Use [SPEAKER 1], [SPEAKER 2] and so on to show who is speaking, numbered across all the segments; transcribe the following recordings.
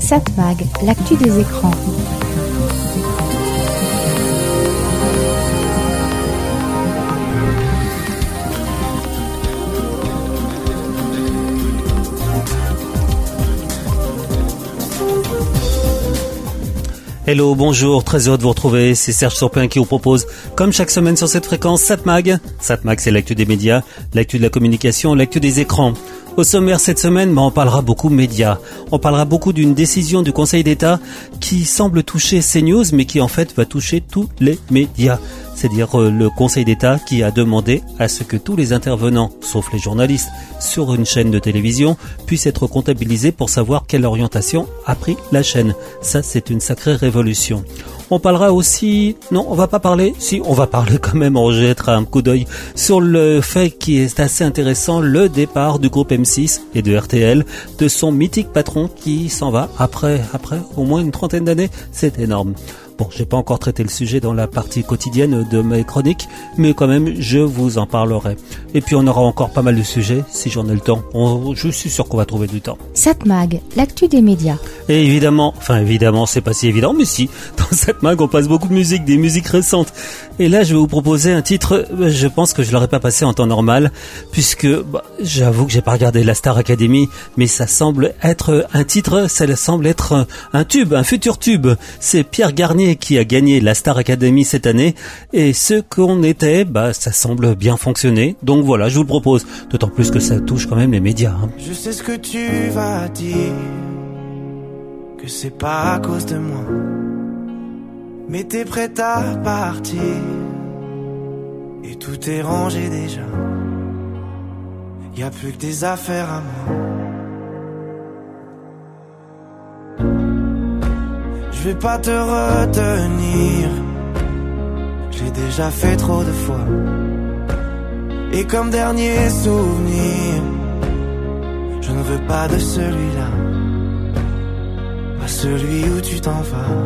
[SPEAKER 1] Satmag, l'actu des écrans.
[SPEAKER 2] Hello, bonjour, très heureux de vous retrouver. C'est Serge Surpin qui vous propose, comme chaque semaine sur cette fréquence, Satmag. Satmag, c'est l'actu des médias, l'actu de la communication, l'actu des écrans. Au sommaire cette semaine, bah, on parlera beaucoup médias. On parlera beaucoup d'une décision du Conseil d'État qui semble toucher CNews, mais qui en fait va toucher tous les médias c'est-à-dire euh, le Conseil d'État qui a demandé à ce que tous les intervenants, sauf les journalistes, sur une chaîne de télévision puissent être comptabilisés pour savoir quelle orientation a pris la chaîne. Ça, c'est une sacrée révolution. On parlera aussi, non, on va pas parler, si, on va parler quand même, on jettera un coup d'œil sur le fait qui est assez intéressant, le départ du groupe M6 et de RTL, de son mythique patron qui s'en va après, après au moins une trentaine d'années. C'est énorme. Bon, j'ai pas encore traité le sujet dans la partie quotidienne de mes chroniques, mais quand même, je vous en parlerai. Et puis, on aura encore pas mal de sujets, si j'en ai le temps. je suis sûr qu'on va trouver du temps.
[SPEAKER 1] Satmag, l'actu des médias.
[SPEAKER 2] Et évidemment, enfin évidemment, c'est pas si évident, mais si, dans Satmag, on passe beaucoup de musique, des musiques récentes. Et là, je vais vous proposer un titre, je pense que je l'aurais pas passé en temps normal, puisque bah, j'avoue que j'ai pas regardé la Star Academy, mais ça semble être un titre, ça semble être un tube, un futur tube. C'est Pierre Garnier qui a gagné la Star Academy cette année et ce qu'on était, bah ça semble bien fonctionner. Donc voilà, je vous le propose. D'autant plus que ça touche quand même les médias. Hein.
[SPEAKER 3] Je sais ce que tu vas dire, que c'est pas à cause de moi, mais t'es prête à partir et tout est rangé déjà. Y a plus que des affaires à moi. Je vais pas te retenir. J'ai déjà fait trop de fois. Et comme dernier souvenir, je ne veux pas de celui-là. Pas celui où tu t'en vas.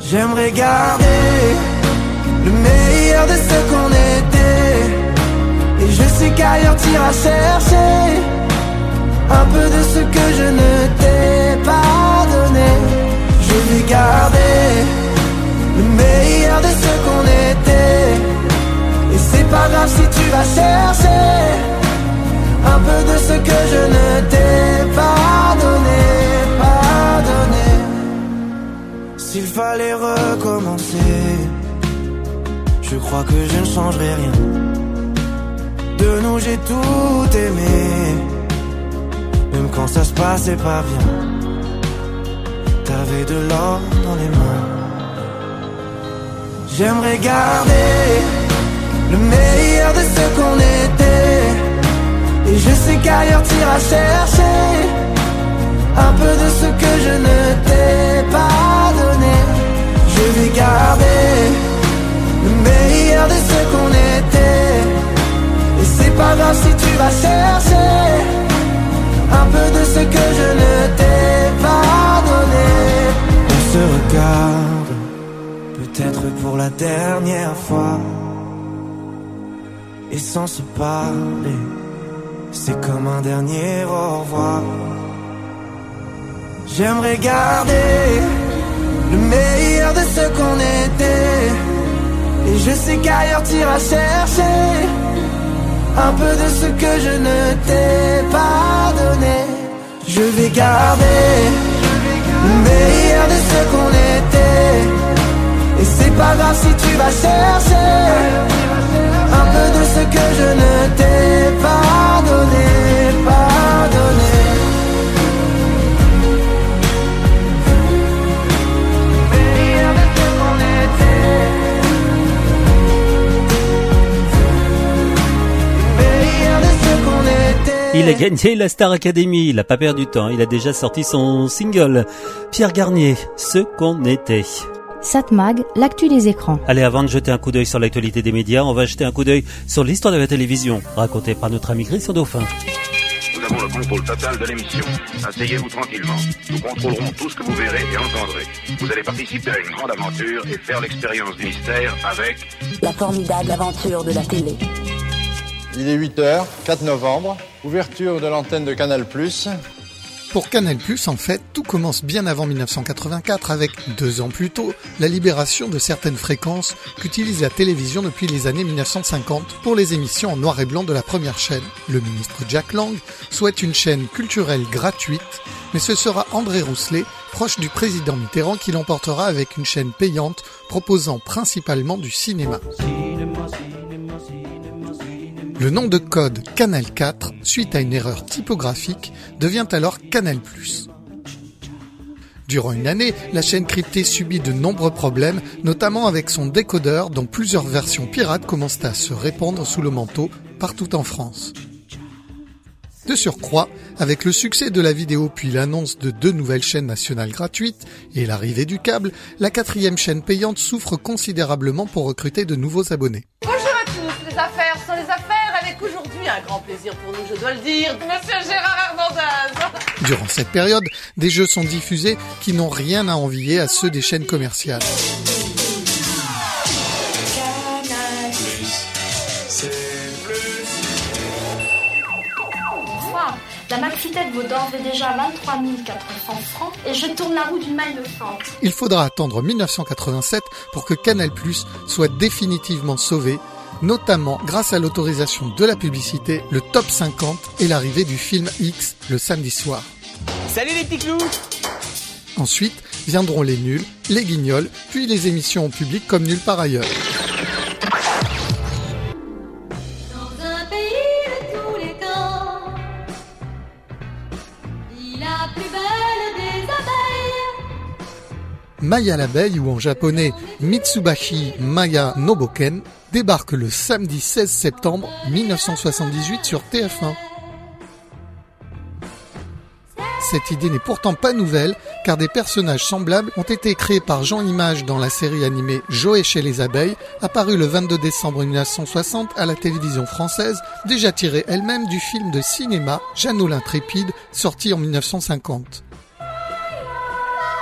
[SPEAKER 3] J'aimerais garder le meilleur de ce qu'on était. Et je sais qu'ailleurs t'iras chercher un peu de ce que je ne t'ai pas Je vais garder le meilleur de ce qu'on était. Et c'est pas grave si tu vas chercher un peu de ce que je ne t'ai pas donné, pas donné. S'il fallait recommencer, je crois que je ne changerai rien. De nous j'ai tout aimé même quand ça se passait pas bien. De l'or dans les mains. J'aimerais garder le meilleur de ce qu'on était. Et je sais qu'ailleurs t'iras chercher un peu de ce que je ne t'ai pas donné. Je vais garder le meilleur de ce qu'on était. Et c'est pas grave si tu vas chercher un peu de ce que je ne t'ai peut-être pour la dernière fois. Et sans se parler, c'est comme un dernier au revoir. J'aimerais garder le meilleur de ce qu'on était. Et je sais qu'ailleurs t'iras chercher un peu de ce que je ne t'ai pas donné. Je vais garder le meilleur de ce qu'on était. Et c'est pas grave si tu vas chercher un peu de ce que je ne t'ai pas donné.
[SPEAKER 2] Il a gagné la Star Academy, il a pas perdu de temps, il a déjà sorti son single. Pierre Garnier, ce qu'on était.
[SPEAKER 1] Satmag, l'actu des écrans.
[SPEAKER 2] Allez, avant de jeter un coup d'œil sur l'actualité des médias, on va jeter un coup d'œil sur l'histoire de la télévision, racontée par notre ami Christian Dauphin.
[SPEAKER 4] Nous avons le contrôle total de l'émission. Asseyez-vous tranquillement. Nous contrôlerons tout ce que vous verrez et entendrez. Vous allez participer à une grande aventure et faire l'expérience du mystère avec...
[SPEAKER 5] La formidable aventure de la télé.
[SPEAKER 6] Il est 8h, 4 novembre, ouverture de l'antenne de Canal+.
[SPEAKER 7] Pour Canal+, en fait, tout commence bien avant 1984 avec, deux ans plus tôt, la libération de certaines fréquences qu'utilise la télévision depuis les années 1950 pour les émissions en noir et blanc de la première chaîne. Le ministre Jack Lang souhaite une chaîne culturelle gratuite, mais ce sera André Rousselet, proche du président Mitterrand, qui l'emportera avec une chaîne payante proposant principalement du cinéma. Le nom de code Canal 4, suite à une erreur typographique, devient alors Canal+. Durant une année, la chaîne cryptée subit de nombreux problèmes, notamment avec son décodeur dont plusieurs versions pirates commencent à se répandre sous le manteau partout en France. De surcroît, avec le succès de la vidéo puis l'annonce de deux nouvelles chaînes nationales gratuites et l'arrivée du câble, la quatrième chaîne payante souffre considérablement pour recruter de nouveaux abonnés.
[SPEAKER 8] Bonjour à tous, les affaires sont les affaires un grand plaisir pour nous, je dois le dire, Monsieur Gérard Hernandez.
[SPEAKER 7] Durant cette période, des jeux sont diffusés qui n'ont rien à envier à ceux des chaînes commerciales.
[SPEAKER 9] Bonsoir. La maxi-tête vaut d'ores et déjà 23 400 francs et je tourne la roue d'une maille de fente.
[SPEAKER 7] Il faudra attendre 1987 pour que Canal+ soit définitivement sauvé, notamment grâce à l'autorisation de la publicité, le top 50 et l'arrivée du film X le samedi soir.
[SPEAKER 10] Salut les petits clous
[SPEAKER 7] Ensuite viendront les nuls, les guignols, puis les émissions au public comme nulle part ailleurs.
[SPEAKER 11] Dans un pays de tous les temps, la plus belle des abeilles.
[SPEAKER 7] Maya l'abeille, ou en japonais Mitsubashi Maya Noboken, débarque le samedi 16 septembre 1978 sur TF1. Cette idée n'est pourtant pas nouvelle, car des personnages semblables ont été créés par Jean Image dans la série animée Joé chez les abeilles, apparue le 22 décembre 1960 à la télévision française, déjà tirée elle-même du film de cinéma Jeannot l'intrépide, sorti en 1950.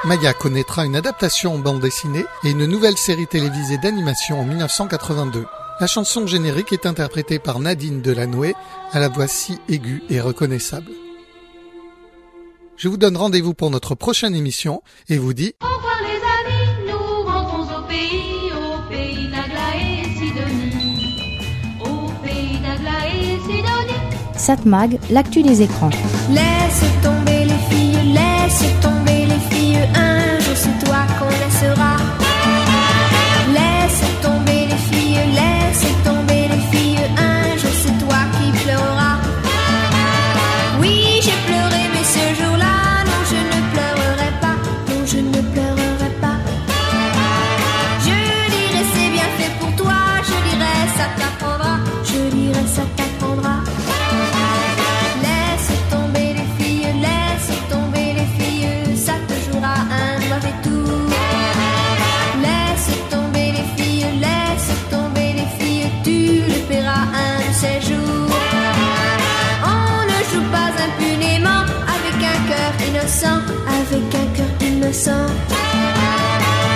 [SPEAKER 7] Maya connaîtra une adaptation en bande dessinée et une nouvelle série télévisée d'animation en 1982. La chanson générique est interprétée par Nadine Delanoë à la voix si aiguë et reconnaissable. Je vous donne rendez-vous pour notre prochaine émission et vous dis
[SPEAKER 11] Au revoir les amis, nous rentrons au pays, au pays d'Agla et Sidonie. Au pays d'Agla et Sidonie.
[SPEAKER 1] Satmag, l'actu des écrans.
[SPEAKER 11] Laisse tomber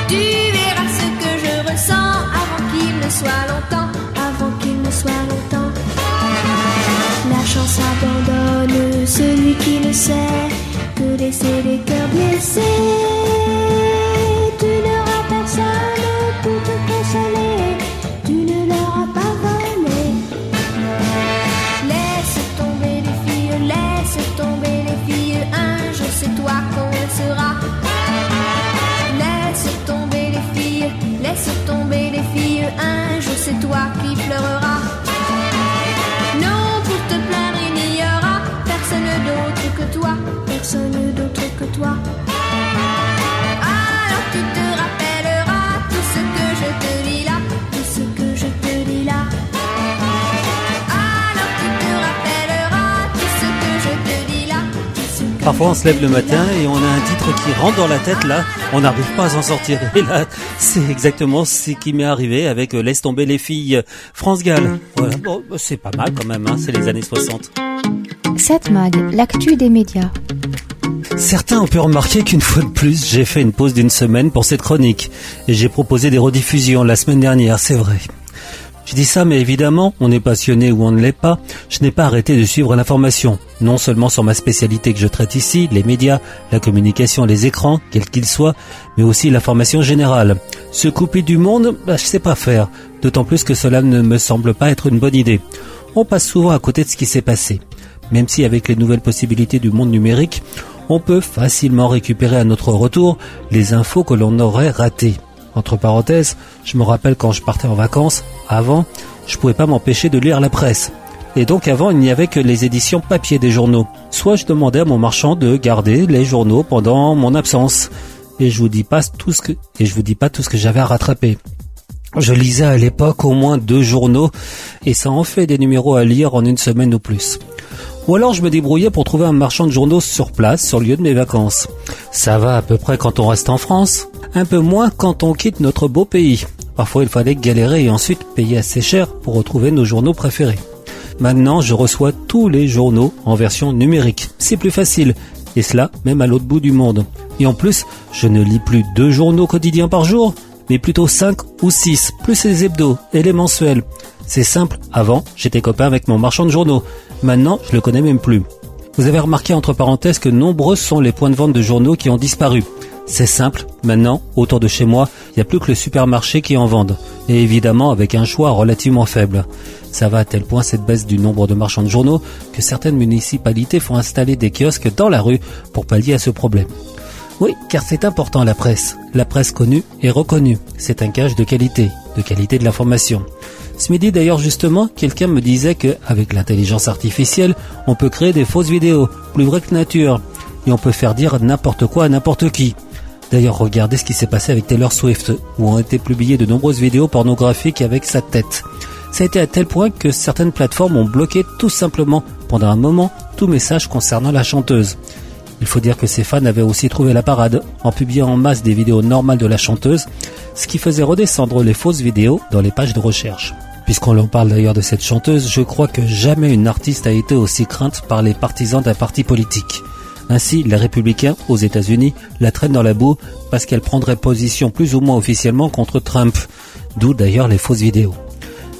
[SPEAKER 11] Tu verras ce que je ressens avant qu'il ne soit longtemps, avant qu'il ne soit longtemps. La chance abandonne celui qui ne sait que laisser les cœurs blessés.
[SPEAKER 2] Parfois on se lève le matin et on a un titre qui rentre dans la tête là, on n'arrive pas à s'en sortir. Et là, c'est exactement ce qui m'est arrivé avec euh, Laisse tomber les filles France Gall. Voilà, bon, bah, c'est pas mal quand même, hein, c'est les années 60.
[SPEAKER 1] Satmag, l'actu des médias.
[SPEAKER 2] Certains ont pu remarquer qu'une fois de plus, j'ai fait une pause d'une semaine pour cette chronique. Et j'ai proposé des rediffusions la semaine dernière, c'est vrai. Je dis ça, mais évidemment, on est passionné ou on ne l'est pas, je n'ai pas arrêté de suivre l'information, non seulement sur ma spécialité que je traite ici, les médias, la communication, les écrans, quels qu'ils soient, mais aussi l'information générale. Se couper du monde, bah, je sais pas faire, d'autant plus que cela ne me semble pas être une bonne idée. On passe souvent à côté de ce qui s'est passé. Même si avec les nouvelles possibilités du monde numérique, on peut facilement récupérer à notre retour les infos que l'on aurait ratées. Entre parenthèses, je me rappelle quand je partais en vacances, avant, je pouvais pas m'empêcher de lire la presse. Et donc avant, il n'y avait que les éditions papier des journaux. Soit je demandais à mon marchand de garder les journaux pendant mon absence. Et je vous dis pas tout ce que, et je vous dis pas tout ce que j'avais à rattraper. Je lisais à l'époque au moins deux journaux et ça en fait des numéros à lire en une semaine ou plus. Ou alors je me débrouillais pour trouver un marchand de journaux sur place, sur lieu de mes vacances. Ça va à peu près quand on reste en France, un peu moins quand on quitte notre beau pays. Parfois il fallait galérer et ensuite payer assez cher pour retrouver nos journaux préférés. Maintenant je reçois tous les journaux en version numérique. C'est plus facile, et cela même à l'autre bout du monde. Et en plus, je ne lis plus deux journaux quotidiens par jour, mais plutôt cinq ou six, plus les hebdos et les mensuels. C'est simple, avant, j'étais copain avec mon marchand de journaux. Maintenant, je le connais même plus. Vous avez remarqué entre parenthèses que nombreux sont les points de vente de journaux qui ont disparu. C'est simple, maintenant, autour de chez moi, il n'y a plus que le supermarché qui en vendent. Et évidemment avec un choix relativement faible. Ça va à tel point cette baisse du nombre de marchands de journaux que certaines municipalités font installer des kiosques dans la rue pour pallier à ce problème. Oui, car c'est important la presse. La presse connue et reconnue. C'est un gage de qualité, de qualité de l'information. Ce midi d'ailleurs justement, quelqu'un me disait que avec l'intelligence artificielle, on peut créer des fausses vidéos, plus vraies que nature, et on peut faire dire n'importe quoi à n'importe qui. D'ailleurs, regardez ce qui s'est passé avec Taylor Swift, où ont été publiées de nombreuses vidéos pornographiques avec sa tête. Ça a été à tel point que certaines plateformes ont bloqué tout simplement, pendant un moment, tout message concernant la chanteuse. Il faut dire que ses fans avaient aussi trouvé la parade en publiant en masse des vidéos normales de la chanteuse, ce qui faisait redescendre les fausses vidéos dans les pages de recherche. Puisqu'on en parle d'ailleurs de cette chanteuse, je crois que jamais une artiste a été aussi crainte par les partisans d'un parti politique. Ainsi, les républicains aux États-Unis la traînent dans la boue parce qu'elle prendrait position plus ou moins officiellement contre Trump, d'où d'ailleurs les fausses vidéos.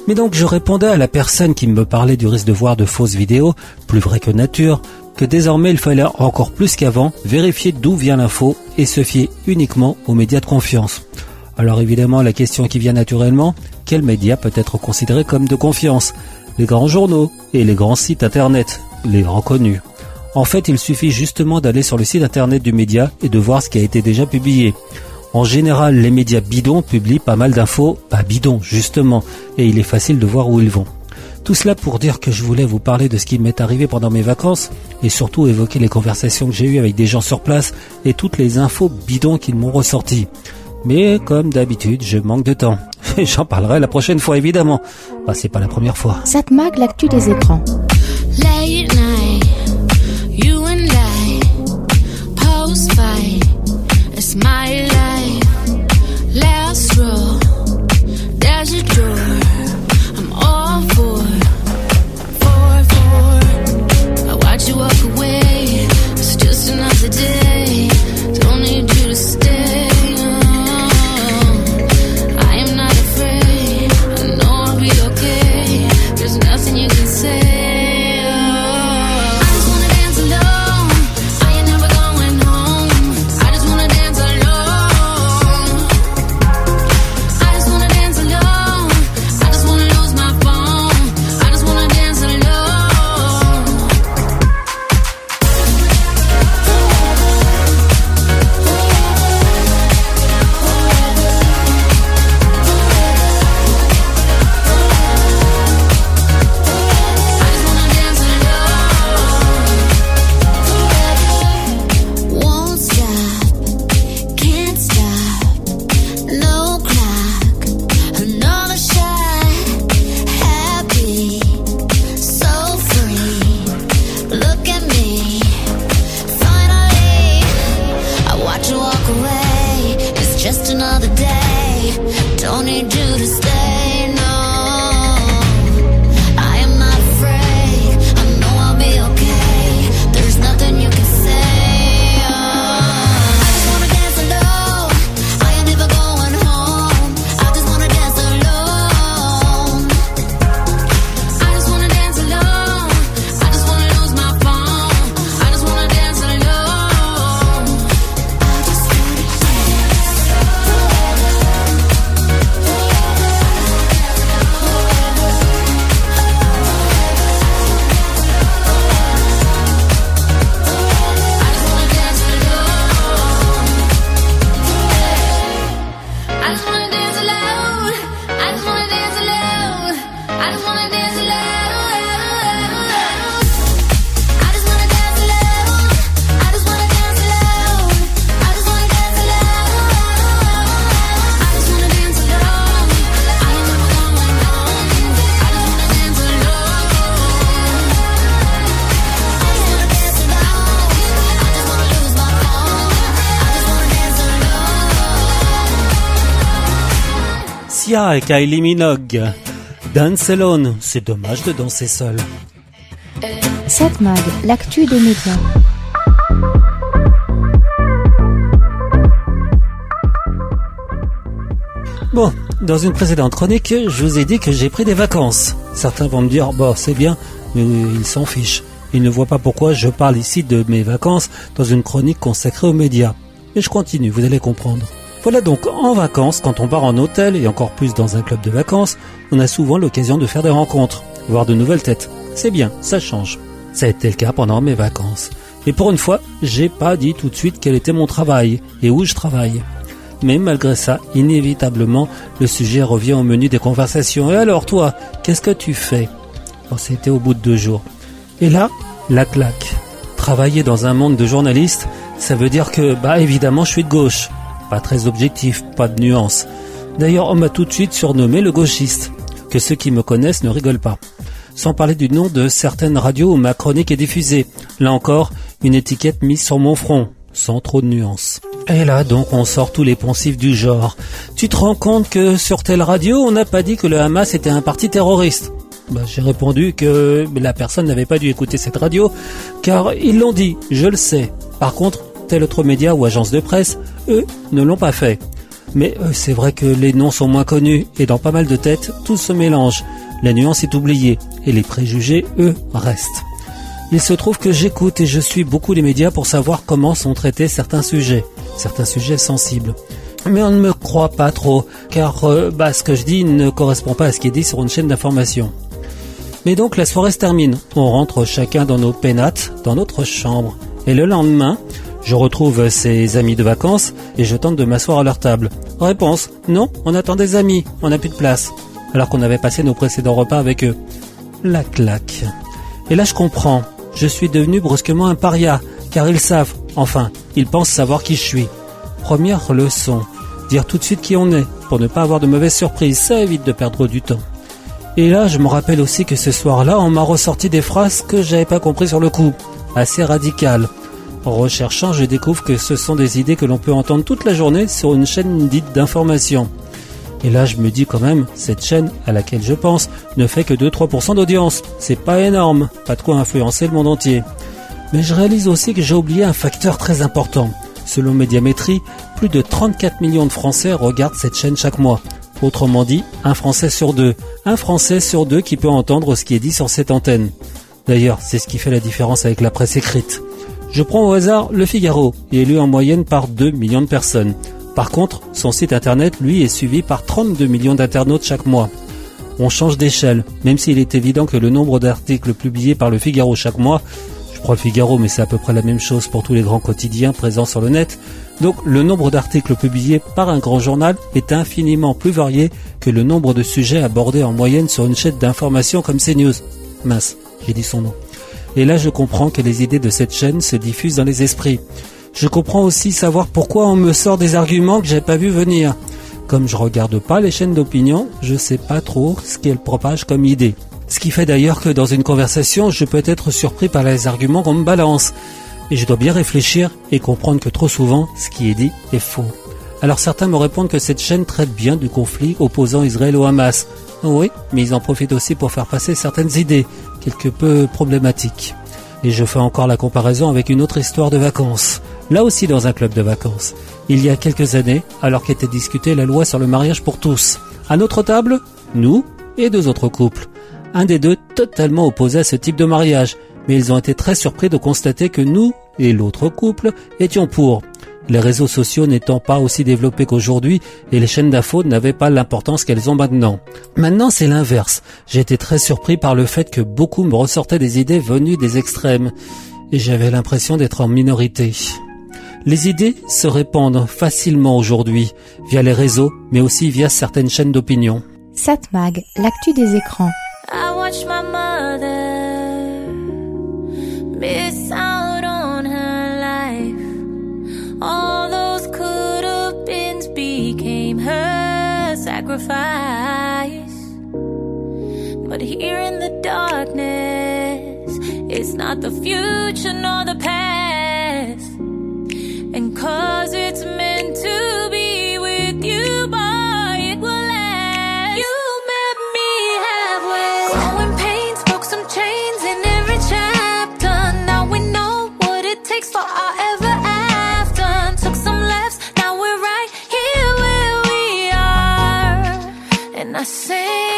[SPEAKER 2] Mais donc je répondais à la personne qui me parlait du risque de voir de fausses vidéos, plus vrai que nature, que désormais il fallait encore plus qu'avant vérifier d'où vient l'info et se fier uniquement aux médias de confiance. Alors évidemment la question qui vient naturellement, quel média peut être considéré comme de confiance? Les grands journaux et les grands sites internet, les grands connus. En fait, il suffit justement d'aller sur le site internet du média et de voir ce qui a été déjà publié. En général, les médias bidons publient pas mal d'infos, pas bidons justement, et il est facile de voir où ils vont. Tout cela pour dire que je voulais vous parler de ce qui m'est arrivé pendant mes vacances et surtout évoquer les conversations que j'ai eues avec des gens sur place et toutes les infos bidons qu'ils m'ont ressorties. Mais comme d'habitude, je manque de temps. J'en parlerai la prochaine fois évidemment. Bah, c'est pas la première fois.
[SPEAKER 1] Satmag, l'actu des écrans.
[SPEAKER 11] Late
[SPEAKER 2] et Kylie Minogue. Dance alone, c'est dommage de danser seul.
[SPEAKER 1] 7 Mag, l'actu des médias.
[SPEAKER 2] Bon, dans une précédente chronique, je vous ai dit que j'ai pris des vacances. Certains vont me dire, bon, c'est bien, mais ils s'en fichent. Ils ne voient pas pourquoi je parle ici de mes vacances dans une chronique consacrée aux médias. Mais je continue, vous allez comprendre. Voilà donc, en vacances, quand on part en hôtel et encore plus dans un club de vacances, on a souvent l'occasion de faire des rencontres, voir de nouvelles têtes. C'est bien, ça change. Ça a été le cas pendant mes vacances. Et pour une fois, j'ai pas dit tout de suite quel était mon travail et où je travaille. Mais malgré ça, inévitablement, le sujet revient au menu des conversations. Et alors toi, qu'est-ce que tu fais? Bon, c'était au bout de deux jours. Et là, la claque. Travailler dans un monde de journalistes, ça veut dire que, bah évidemment, je suis de gauche. Pas très objectif, pas de nuance. D'ailleurs, on m'a tout de suite surnommé le gauchiste. Que ceux qui me connaissent ne rigolent pas. Sans parler du nom de certaines radios où ma chronique est diffusée. Là encore, une étiquette mise sur mon front, sans trop de nuances. Et là donc on sort tous les poncifs du genre. Tu te rends compte que sur telle radio on n'a pas dit que le Hamas était un parti terroriste? Bah, J'ai répondu que la personne n'avait pas dû écouter cette radio car ils l'ont dit, je le sais. Par contre, tel autre média ou agence de presse, eux, ne l'ont pas fait. Mais euh, c'est vrai que les noms sont moins connus et dans pas mal de têtes, tout se mélange. La nuance est oubliée et les préjugés, eux, restent. Il se trouve que j'écoute et je suis beaucoup les médias pour savoir comment sont traités certains sujets, certains sujets sensibles. Mais on ne me croit pas trop, car euh, bah, ce que je dis ne correspond pas à ce qui est dit sur une chaîne d'information. Mais donc la soirée se termine. On rentre chacun dans nos pénates, dans notre chambre. Et le lendemain, je retrouve ses amis de vacances et je tente de m'asseoir à leur table. Réponse non, on attend des amis, on n'a plus de place. Alors qu'on avait passé nos précédents repas avec eux. La claque. Et là je comprends. Je suis devenu brusquement un paria, car ils savent, enfin, ils pensent savoir qui je suis. Première leçon, dire tout de suite qui on est, pour ne pas avoir de mauvaises surprises, ça évite de perdre du temps. Et là, je me rappelle aussi que ce soir-là, on m'a ressorti des phrases que j'avais pas compris sur le coup, assez radicales. En recherchant, je découvre que ce sont des idées que l'on peut entendre toute la journée sur une chaîne dite d'information. Et là, je me dis quand même, cette chaîne à laquelle je pense ne fait que 2-3% d'audience. C'est pas énorme, pas de quoi influencer le monde entier. Mais je réalise aussi que j'ai oublié un facteur très important. Selon Médiamétrie, plus de 34 millions de Français regardent cette chaîne chaque mois. Autrement dit, un Français sur deux. Un Français sur deux qui peut entendre ce qui est dit sur cette antenne. D'ailleurs, c'est ce qui fait la différence avec la presse écrite. Je prends au hasard Le Figaro, et est lu en moyenne par 2 millions de personnes. Par contre, son site internet, lui, est suivi par 32 millions d'internautes chaque mois. On change d'échelle, même s'il est évident que le nombre d'articles publiés par le Figaro chaque mois, je crois le Figaro, mais c'est à peu près la même chose pour tous les grands quotidiens présents sur le net, donc le nombre d'articles publiés par un grand journal est infiniment plus varié que le nombre de sujets abordés en moyenne sur une chaîne d'information comme CNews. Mince, j'ai dit son nom. Et là je comprends que les idées de cette chaîne se diffusent dans les esprits. Je comprends aussi savoir pourquoi on me sort des arguments que j'ai pas vu venir. Comme je regarde pas les chaînes d'opinion, je sais pas trop ce qu'elles propagent comme idée. Ce qui fait d'ailleurs que dans une conversation, je peux être surpris par les arguments qu'on me balance. Et je dois bien réfléchir et comprendre que trop souvent, ce qui est dit est faux. Alors certains me répondent que cette chaîne traite bien du conflit opposant Israël au Hamas. Oui, mais ils en profitent aussi pour faire passer certaines idées, quelque peu problématiques. Et je fais encore la comparaison avec une autre histoire de vacances là aussi dans un club de vacances. Il y a quelques années, alors qu'était discutée la loi sur le mariage pour tous. À notre table, nous et deux autres couples. Un des deux totalement opposé à ce type de mariage, mais ils ont été très surpris de constater que nous et l'autre couple étions pour. Les réseaux sociaux n'étant pas aussi développés qu'aujourd'hui et les chaînes d'infos n'avaient pas l'importance qu'elles ont maintenant. Maintenant, c'est l'inverse. J'ai été très surpris par le fait que beaucoup me ressortaient des idées venues des extrêmes et j'avais l'impression d'être en minorité. Les idées se répandent facilement aujourd'hui via les réseaux, mais aussi via certaines chaînes d'opinion.
[SPEAKER 1] Satmag, l'actu des écrans.
[SPEAKER 11] I watch my mother miss sacrifice. But here in the darkness, it's not the future nor the past. And cause it's meant to be with you, boy, it will last.
[SPEAKER 10] You met me halfway. Growing pains, broke some chains in every chapter. Now we know what it takes for our I say,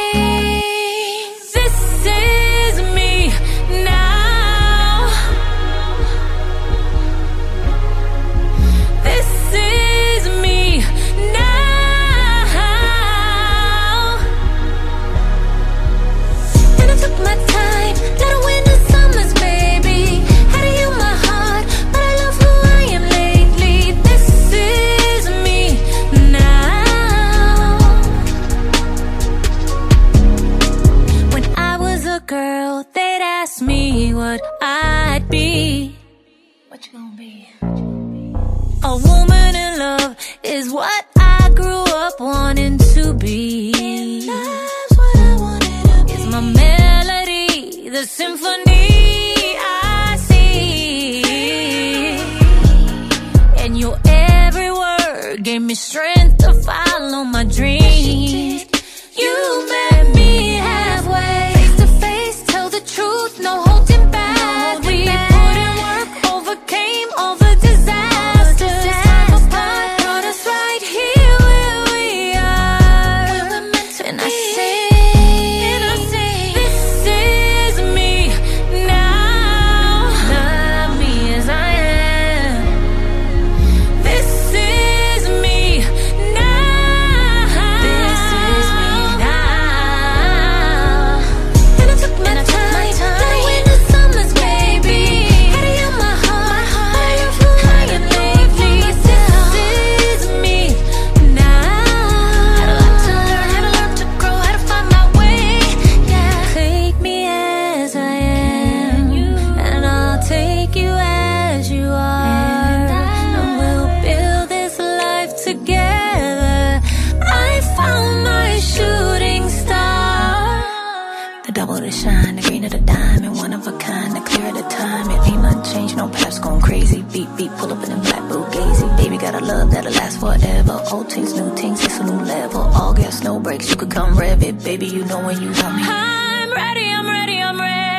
[SPEAKER 10] rev it. Baby, you know when you want me. I'm ready, I'm ready, I'm ready.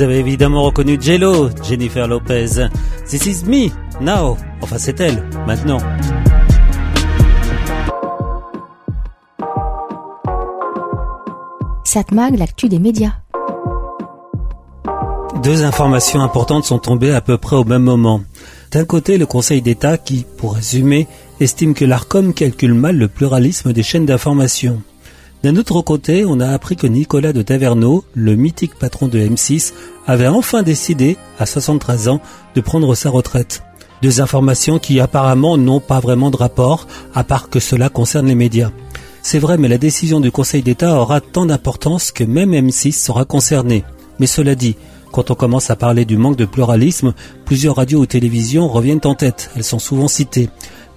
[SPEAKER 2] Vous avez évidemment reconnu Jello, Jennifer Lopez. This is me, now. Enfin, c'est elle, maintenant.
[SPEAKER 1] Satmag, l'actu des médias.
[SPEAKER 2] Deux informations importantes sont tombées à peu près au même moment. D'un côté, le Conseil d'État qui, pour résumer, estime que l'ARCOM calcule mal le pluralisme des chaînes d'information. D'un autre côté, on a appris que Nicolas de Taverneau, le mythique patron de M6, avait enfin décidé, à 73 ans, de prendre sa retraite. Deux informations qui apparemment n'ont pas vraiment de rapport, à part que cela concerne les médias. C'est vrai, mais la décision du Conseil d'État aura tant d'importance que même M6 sera concerné. Mais cela dit, quand on commence à parler du manque de pluralisme, plusieurs radios ou télévisions reviennent en tête. Elles sont souvent citées.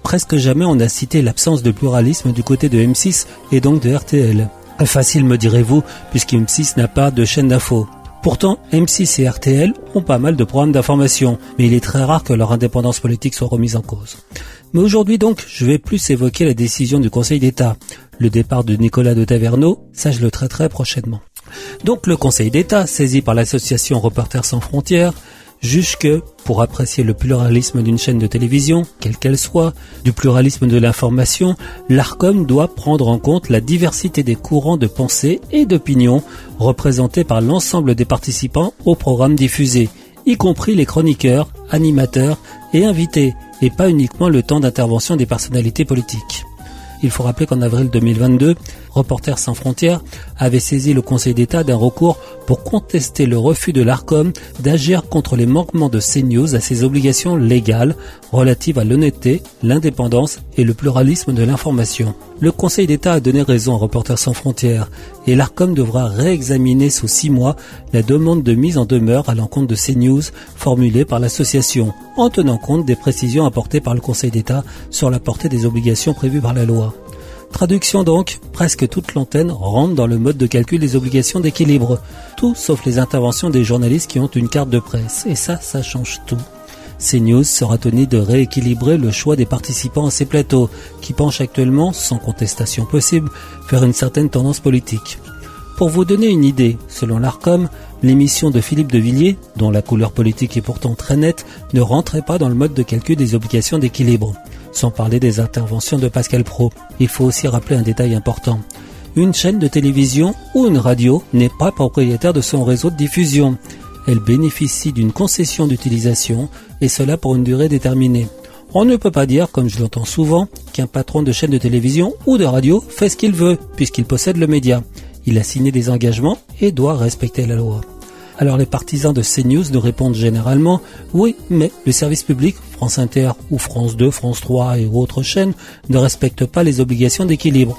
[SPEAKER 2] Presque jamais on a cité l'absence de pluralisme du côté de M6 et donc de RTL. Facile me direz-vous, puisque M6 n'a pas de chaîne d'info. Pourtant, M6 et RTL ont pas mal de programmes d'information, mais il est très rare que leur indépendance politique soit remise en cause. Mais aujourd'hui donc, je vais plus évoquer la décision du Conseil d'État. Le départ de Nicolas de Taverneau, ça je le traiterai prochainement. Donc le Conseil d'État, saisi par l'association Reporters sans frontières, juge que, pour apprécier le pluralisme d'une chaîne de télévision, quelle qu'elle soit, du pluralisme de l'information, l'ARCOM doit prendre en compte la diversité des courants de pensée et d'opinion représentés par l'ensemble des participants au programme diffusé, y compris les chroniqueurs, animateurs et invités, et pas uniquement le temps d'intervention des personnalités politiques. Il faut rappeler qu'en avril 2022, Reporters sans frontières avait saisi le Conseil d'État d'un recours pour contester le refus de l'ARCOM d'agir contre les manquements de CNews à ses obligations légales relatives à l'honnêteté, l'indépendance et le pluralisme de l'information. Le Conseil d'État a donné raison à Reporters sans frontières et l'ARCOM devra réexaminer sous six mois la demande de mise en demeure à l'encontre de CNews formulée par l'association, en tenant compte des précisions apportées par le Conseil d'État sur la portée des obligations prévues par la loi. Traduction donc, presque toute l'antenne rentre dans le mode de calcul des obligations d'équilibre. Tout sauf les interventions des journalistes qui ont une carte de presse. Et ça, ça change tout. CNews sera tenu de rééquilibrer le choix des participants à ces plateaux, qui penchent actuellement, sans contestation possible, vers une certaine tendance politique. Pour vous donner une idée, selon l'ARCOM, l'émission de Philippe de Villiers, dont la couleur politique est pourtant très nette, ne rentrait pas dans le mode de calcul des obligations d'équilibre sans parler des interventions de Pascal Pro. Il faut aussi rappeler un détail important. Une chaîne de télévision ou une radio n'est pas propriétaire de son réseau de diffusion. Elle bénéficie d'une concession d'utilisation et cela pour une durée déterminée. On ne peut pas dire, comme je l'entends souvent, qu'un patron de chaîne de télévision ou de radio fait ce qu'il veut, puisqu'il possède le média. Il a signé des engagements et doit respecter la loi. Alors les partisans de CNews nous répondent généralement oui, mais le service public, France Inter ou France 2, France 3 et autres chaînes ne respectent pas les obligations d'équilibre.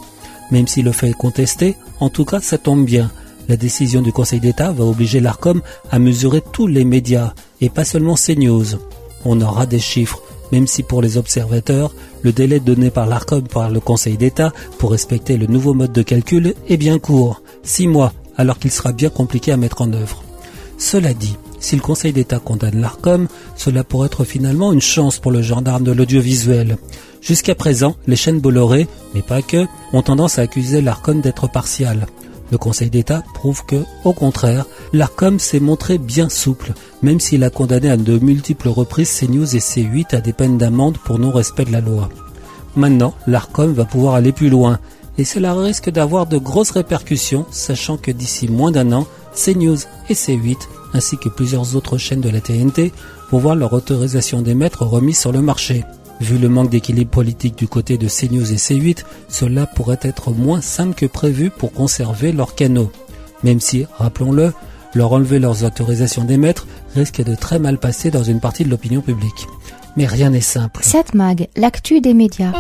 [SPEAKER 2] Même si le fait est contesté, en tout cas ça tombe bien. La décision du Conseil d'État va obliger l'ARCOM à mesurer tous les médias et pas seulement CNews. On aura des chiffres, même si pour les observateurs, le délai donné par l'ARCOM par le Conseil d'État pour respecter le nouveau mode de calcul est bien court, six mois, alors qu'il sera bien compliqué à mettre en œuvre. Cela dit, si le Conseil d'État condamne l'ARCOM, cela pourrait être finalement une chance pour le gendarme de l'audiovisuel. Jusqu'à présent, les chaînes Bolloré, mais pas que, ont tendance à accuser l'ARCOM d'être partial. Le Conseil d'État prouve que, au contraire, l'ARCOM s'est montré bien souple, même s'il a condamné à de multiples reprises CNews et C8 à des peines d'amende pour non-respect de la loi. Maintenant, l'ARCOM va pouvoir aller plus loin, et cela risque d'avoir de grosses répercussions, sachant que d'ici moins d'un an, CNews et C8, ainsi que plusieurs autres chaînes de la TNT, vont voir leur autorisation d'émettre remise sur le marché. Vu le manque d'équilibre politique du côté de CNews et C8, cela pourrait être moins simple que prévu pour conserver leurs canaux. Même si, rappelons-le, leur enlever leurs autorisations d'émettre risque de très mal passer dans une partie de l'opinion publique. Mais rien n'est simple.
[SPEAKER 1] 7 Mag, l'actu des médias.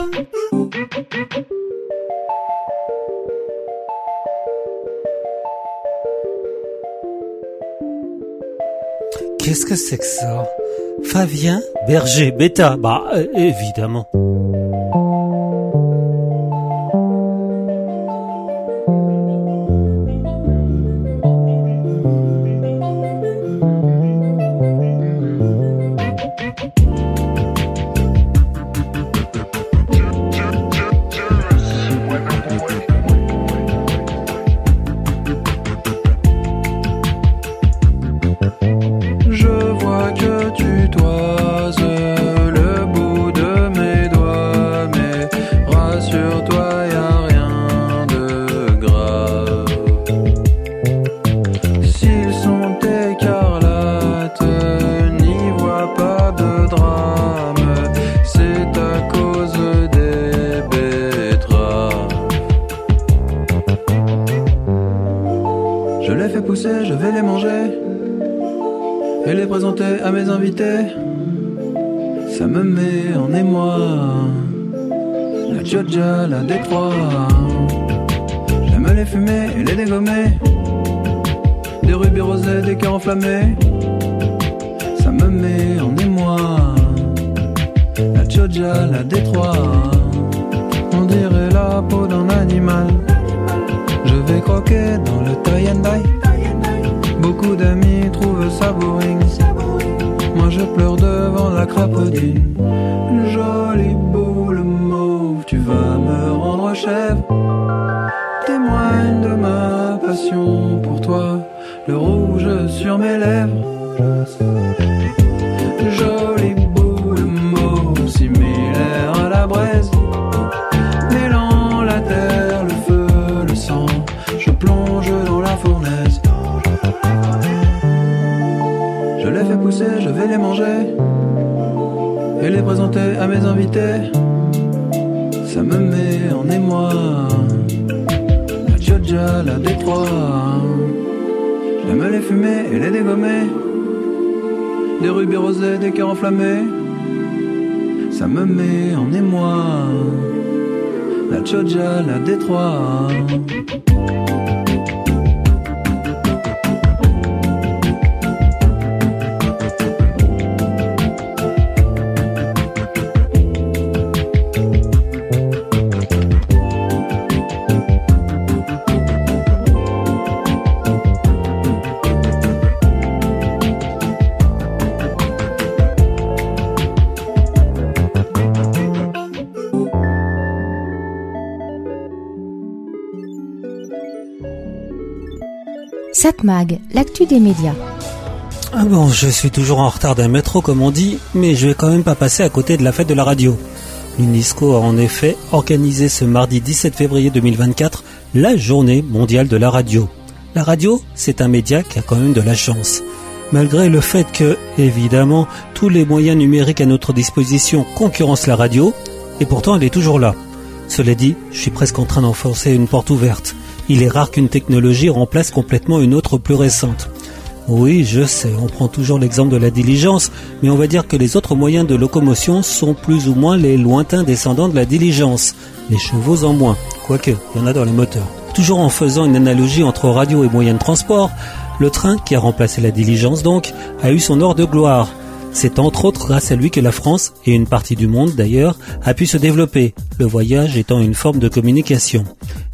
[SPEAKER 2] Qu'est-ce que c'est que ça? Fabien? Berger, bêta, bah évidemment.
[SPEAKER 12] La Georgia, la Détroit. J'aime les fumer et les dégommer. Des rubis rosés, des cœurs enflammés. Ça me met en émoi. La Georgia, la Détroit.
[SPEAKER 1] Satmag, l'actu des médias.
[SPEAKER 2] Ah bon, je suis toujours en retard d'un métro comme on dit, mais je vais quand même pas passer à côté de la fête de la radio. L'UNESCO a en effet organisé ce mardi 17 février 2024 la journée mondiale de la radio. La radio, c'est un média qui a quand même de la chance. Malgré le fait que, évidemment, tous les moyens numériques à notre disposition concurrencent la radio, et pourtant elle est toujours là. Cela dit, je suis presque en train d'enfoncer une porte ouverte il est rare qu'une technologie remplace complètement une autre plus récente. Oui, je sais, on prend toujours l'exemple de la diligence, mais on va dire que les autres moyens de locomotion sont plus ou moins les lointains descendants de la diligence, les chevaux en moins, quoique, il y en a dans les moteurs. Toujours en faisant une analogie entre radio et moyens de transport, le train, qui a remplacé la diligence donc, a eu son heure de gloire. C'est entre autres grâce à lui que la France, et une partie du monde d'ailleurs, a pu se développer, le voyage étant une forme de communication.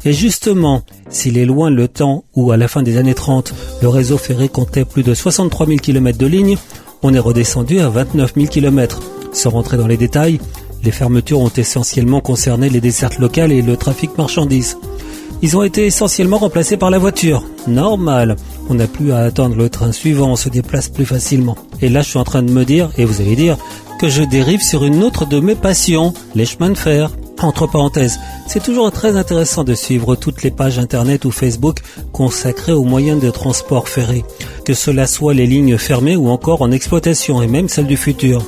[SPEAKER 2] Et justement, s'il est loin le temps où, à la fin des années 30, le réseau ferré comptait plus de 63 000 km de lignes, on est redescendu à 29 000 km. Sans rentrer dans les détails, les fermetures ont essentiellement concerné les dessertes locales et le trafic marchandises. Ils ont été essentiellement remplacés par la voiture. Normal. On n'a plus à attendre le train suivant, on se déplace plus facilement. Et là, je suis en train de me dire, et vous allez dire, que je dérive sur une autre de mes passions, les chemins de fer. Entre parenthèses, c'est toujours très intéressant de suivre toutes les pages internet ou Facebook consacrées aux moyens de transport ferré, que cela soit les lignes fermées ou encore en exploitation et même celles du futur.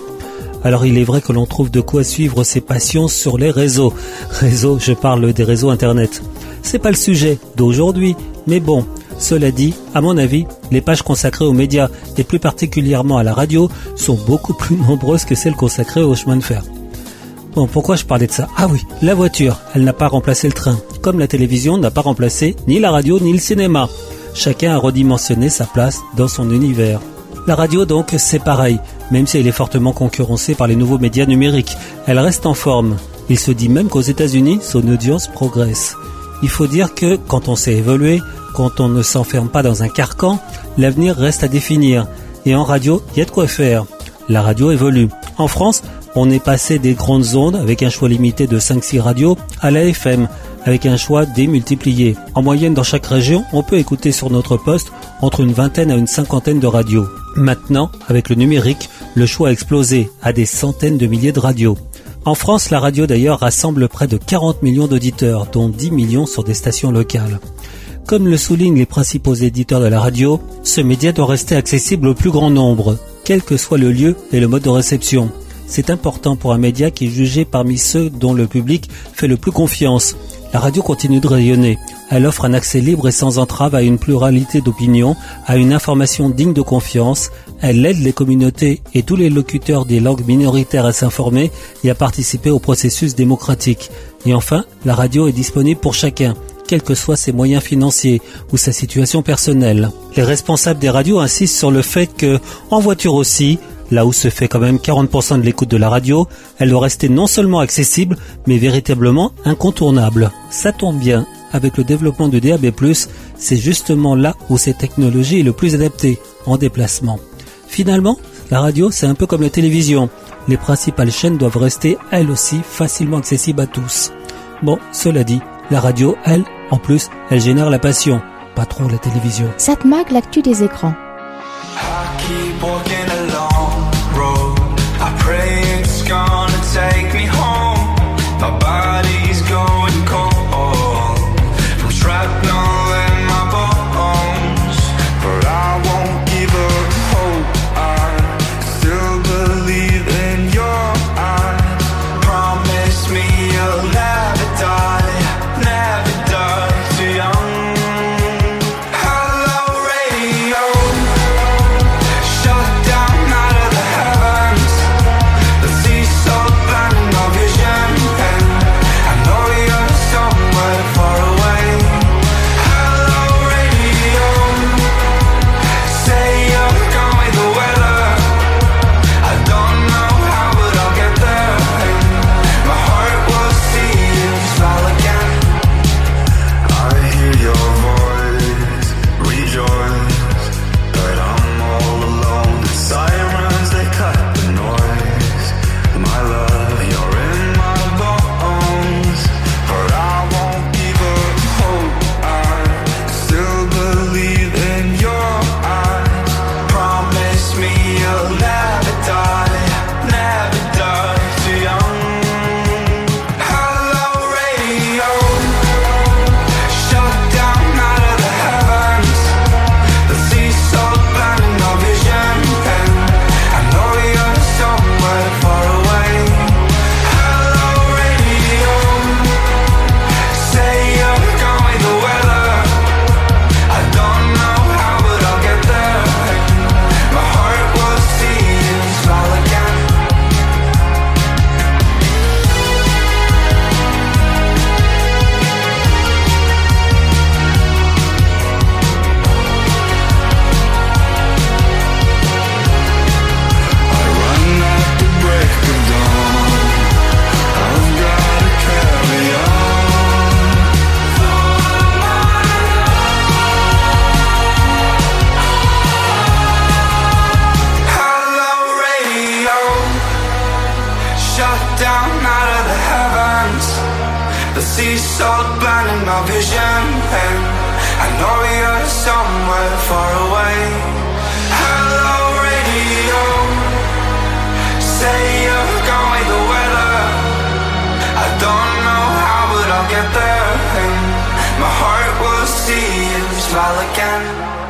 [SPEAKER 2] Alors il est vrai que l'on trouve de quoi suivre ses passions sur les réseaux. Réseaux, je parle des réseaux internet. C'est pas le sujet d'aujourd'hui, mais bon, cela dit, à mon avis, les pages consacrées aux médias et plus particulièrement à la radio sont beaucoup plus nombreuses que celles consacrées aux chemins de fer. Bon, pourquoi je parlais de ça? Ah oui, la voiture, elle n'a pas remplacé le train, comme la télévision n'a pas remplacé ni la radio ni le cinéma. Chacun a redimensionné sa place dans son univers. La radio donc, c'est pareil, même si elle est fortement concurrencée par les nouveaux médias numériques, elle reste en forme. Il se dit même qu'aux États-Unis, son audience progresse. Il faut dire que quand on sait évoluer, quand on ne s'enferme pas dans un carcan, l'avenir reste à définir. Et en radio, il y a de quoi faire. La radio évolue. En France, on est passé des grandes ondes avec un choix limité de 5-6 radios à la FM avec un choix démultiplié. En moyenne, dans chaque région, on peut écouter sur notre poste entre une vingtaine à une cinquantaine de radios. Maintenant, avec le numérique, le choix a explosé à des centaines de milliers de radios. En France, la radio d'ailleurs rassemble près de 40 millions d'auditeurs, dont 10 millions sur des stations locales. Comme le soulignent les principaux éditeurs de la radio, ce média doit rester accessible au plus grand nombre, quel que soit le lieu et le mode de réception. C'est important pour un média qui est jugé parmi ceux dont le public fait le plus confiance. La radio continue de rayonner. Elle offre un accès libre et sans entrave à une pluralité d'opinions, à une information digne de confiance. Elle aide les communautés et tous les locuteurs des langues minoritaires à s'informer et à participer au processus démocratique. Et enfin, la radio est disponible pour chacun quels que soient ses moyens financiers ou sa situation personnelle. Les responsables des radios insistent sur le fait que, en voiture aussi, là où se fait quand même 40% de l'écoute de la radio, elle doit rester non seulement accessible, mais véritablement incontournable. Ça tombe bien, avec le développement du DAB+, c'est justement là où cette technologie est le plus adaptée, en déplacement. Finalement, la radio, c'est un peu comme la télévision. Les principales chaînes doivent rester, elles aussi, facilement accessibles à tous. Bon, cela dit, la radio, elle, en plus, elle génère la passion, pas trop la télévision.
[SPEAKER 1] Satmag, l'actu des écrans.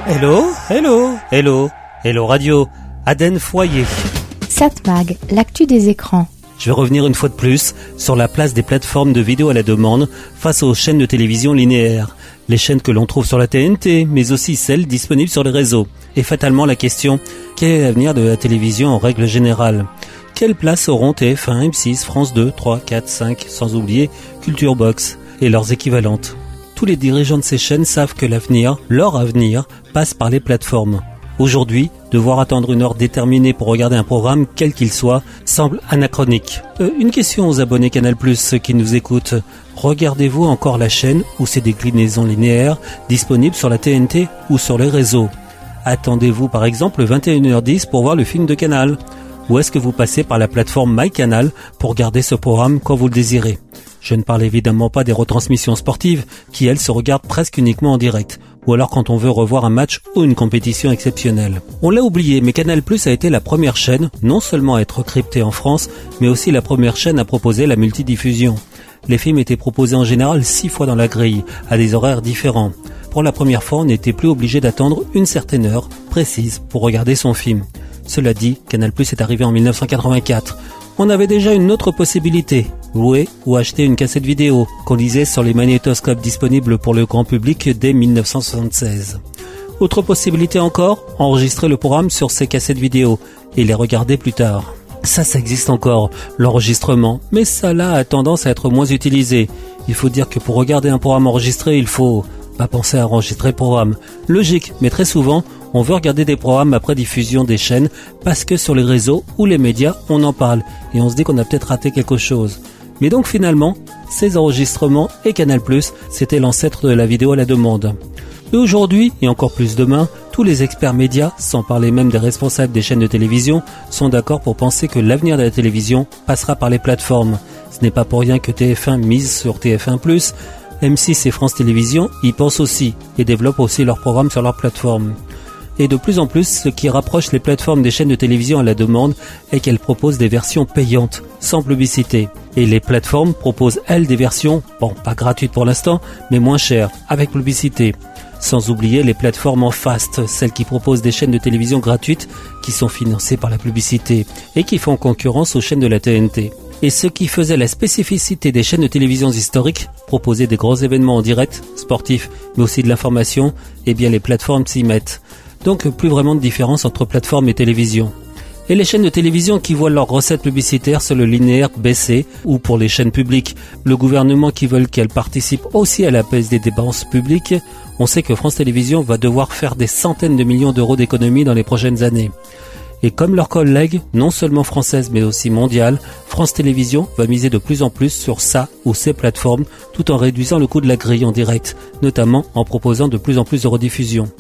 [SPEAKER 13] Hello,
[SPEAKER 2] hello, hello, hello radio, Aden Foyer.
[SPEAKER 1] Satmag, l'actu des écrans.
[SPEAKER 2] Je vais revenir une fois de plus sur la place des plateformes de vidéo à la demande face aux chaînes de télévision linéaires. Les chaînes que l'on trouve sur la TNT, mais aussi celles disponibles sur les réseaux. Et fatalement la question, quel est l'avenir de la télévision en règle générale? Quelle place auront TF1, M6, France 2, 3, 4, 5, sans oublier Culture Box et leurs équivalentes? Tous les dirigeants de ces chaînes savent que l'avenir, leur avenir, passe par les plateformes. Aujourd'hui, devoir attendre une heure déterminée pour regarder un programme, quel qu'il soit, semble anachronique. Euh, une question aux abonnés Canal+, ceux qui nous écoutent. Regardez-vous encore la chaîne ou ses déclinaisons linéaires disponibles sur la TNT ou sur les réseaux? Attendez-vous par exemple 21h10 pour voir le film de Canal Ou est-ce que vous passez par la plateforme MyCanal pour regarder ce programme quand vous le désirez? Je ne parle évidemment pas des retransmissions sportives qui, elles, se regardent presque uniquement en direct ou alors quand on veut revoir un match ou une compétition exceptionnelle. On l'a oublié, mais Canal Plus a été la première chaîne, non seulement à être cryptée en France, mais aussi la première chaîne à proposer la multidiffusion. Les films étaient proposés en général six fois dans la grille, à des horaires différents. Pour la première fois, on n'était plus obligé d'attendre une certaine heure précise pour regarder son film. Cela dit, Canal Plus est arrivé en 1984. On avait déjà une autre possibilité, louer ou acheter une cassette vidéo qu'on lisait sur les magnétoscopes disponibles pour le grand public dès 1976. Autre possibilité encore, enregistrer le programme sur ces cassettes vidéo et les regarder plus tard. Ça, ça existe encore, l'enregistrement, mais ça là a tendance à être moins utilisé. Il faut dire que pour regarder un programme enregistré, il faut pas penser à enregistrer le programme. Logique, mais très souvent, on veut regarder des programmes après diffusion des chaînes parce que sur les réseaux ou les médias, on en parle et on se dit qu'on a peut-être raté quelque chose. Mais donc finalement, ces enregistrements et Canal+, c'était l'ancêtre de la vidéo à la demande. Et aujourd'hui, et encore plus demain, tous les experts médias, sans parler même des responsables des chaînes de télévision, sont d'accord pour penser que l'avenir de la télévision passera par les plateformes. Ce n'est pas pour rien que TF1 mise sur TF1+, M6 et France Télévisions y pensent aussi et développent aussi leurs programmes sur leur plateforme. Et de plus en plus, ce qui rapproche les plateformes des chaînes de télévision à la demande est qu'elles proposent des versions payantes, sans publicité. Et les plateformes proposent, elles, des versions, bon, pas gratuites pour l'instant, mais moins chères, avec publicité. Sans oublier les plateformes en fast, celles qui proposent des chaînes de télévision gratuites qui sont financées par la publicité et qui font concurrence aux chaînes de la TNT. Et ce qui faisait la spécificité des chaînes de télévision historiques, proposer des gros événements en direct, sportifs, mais aussi de l'information, eh bien les plateformes s'y mettent. Donc plus vraiment de différence entre plateforme et télévision. Et les chaînes de télévision qui voient leurs recettes publicitaires sur le linéaire baisser, ou pour les chaînes publiques, le gouvernement qui veut qu'elles participent aussi à la baisse des dépenses publiques, on sait que France Télévisions va devoir faire des centaines de millions d'euros d'économies dans les prochaines années. Et comme leurs collègues, non seulement françaises mais aussi mondiales, France Télévisions va miser de plus en plus sur ça ou ces plateformes tout en réduisant le coût de la grille en direct, notamment en proposant de plus en plus de rediffusions.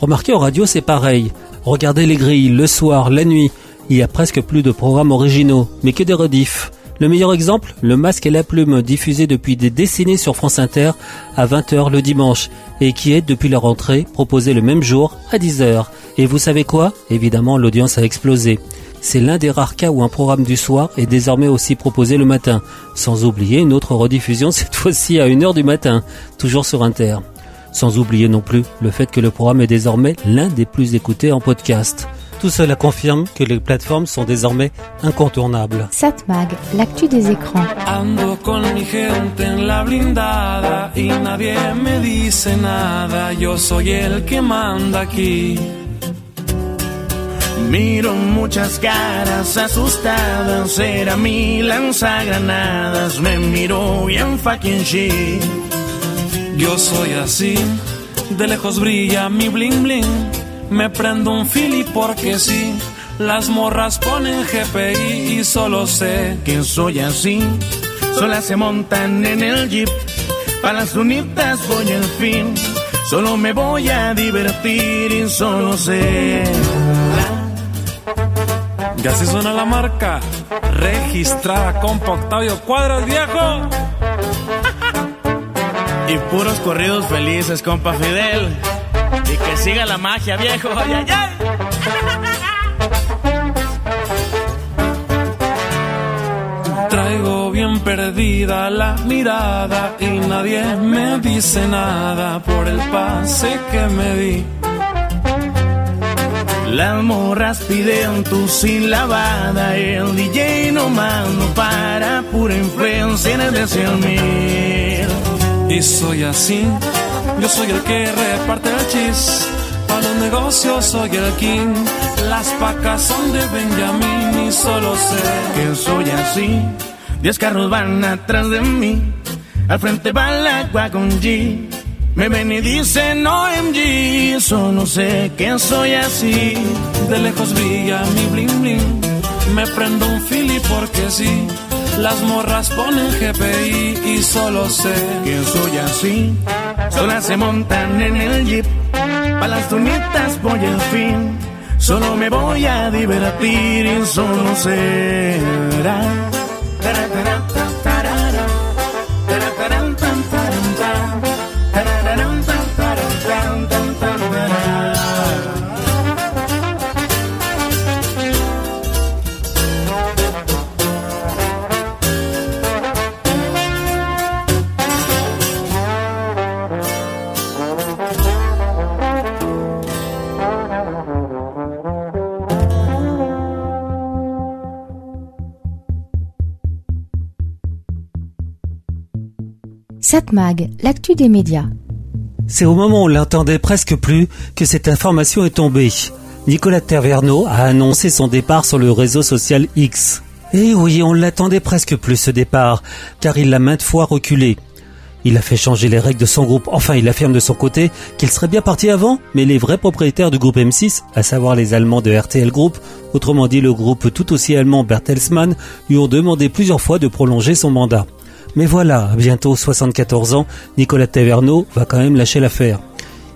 [SPEAKER 2] Remarquez en radio c'est pareil. Regardez les grilles le soir, la nuit. Il y a presque plus de programmes originaux, mais que des rediffs. Le meilleur exemple, le masque et la plume diffusé depuis des décennies sur France Inter à 20h le dimanche et qui est depuis leur entrée proposé le même jour à 10h. Et vous savez quoi? Évidemment, l'audience a explosé. C'est l'un des rares cas où un programme du soir est désormais aussi proposé le matin, sans oublier une autre rediffusion cette fois-ci à 1h du matin, toujours sur Inter. Sans oublier non plus le fait que le programme est désormais l'un des plus écoutés en podcast. Tout cela confirme que les plateformes sont désormais incontournables.
[SPEAKER 1] Satmag, l'actu des écrans.
[SPEAKER 14] Ando con mi gente en la blindada y nadie me dice nada. Yo soy el que manda aquí. Miro muchas caras asustadas, era mi lanzagranadas, me miro bien fucking shit. Yo soy así, de lejos brilla mi bling bling, me prendo un fili porque sí. Las morras ponen GPI y solo sé que soy así. Solas se montan en el jeep, para las unitas voy al fin. Solo me voy a divertir y solo sé Y así suena la marca, registrada con Octavio Cuadros, viejo.
[SPEAKER 15] Y puros corridos felices, compa Fidel. Y que siga la magia, viejo. Ay, ay, ay.
[SPEAKER 14] Traigo bien perdida la mirada y nadie me dice nada por el pase que me di.
[SPEAKER 15] Las morras piden tu sin lavada, el DJ no no para, pura influencia en el deseo mil.
[SPEAKER 14] Y soy así, yo soy el que reparte el chis. Para los negocios soy el king. Las pacas son de Benjamin y solo sé
[SPEAKER 15] que soy así. Diez carros van atrás de mí. Al frente va la con G. Me ven y dicen OMG. Solo sé que soy así.
[SPEAKER 14] De lejos brilla mi bling bling. Me prendo un fili porque sí. Las morras ponen GPI y solo sé
[SPEAKER 15] que soy así. Solas se montan en el jeep. Pa' las tunitas voy al fin. Solo me voy a divertir y solo será.
[SPEAKER 1] L'actu des médias.
[SPEAKER 2] C'est au moment où on l'entendait presque plus que cette information est tombée. Nicolas Taverneau a annoncé son départ sur le réseau social X. Et oui, on l'attendait presque plus ce départ, car il l'a maintes fois reculé. Il a fait changer les règles de son groupe. Enfin, il affirme de son côté qu'il serait bien parti avant, mais les vrais propriétaires du groupe M6, à savoir les Allemands de RTL Group, autrement dit le groupe tout aussi allemand Bertelsmann, lui ont demandé plusieurs fois de prolonger son mandat. Mais voilà, bientôt 74 ans, Nicolas Taverneau va quand même lâcher l'affaire.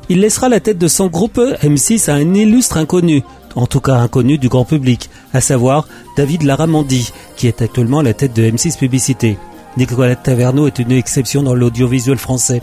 [SPEAKER 2] Il laissera la tête de son groupe M6 à un illustre inconnu, en tout cas inconnu du grand public, à savoir David Laramandi, qui est actuellement la tête de M6 Publicité. Nicolas Taverneau est une exception dans l'audiovisuel français.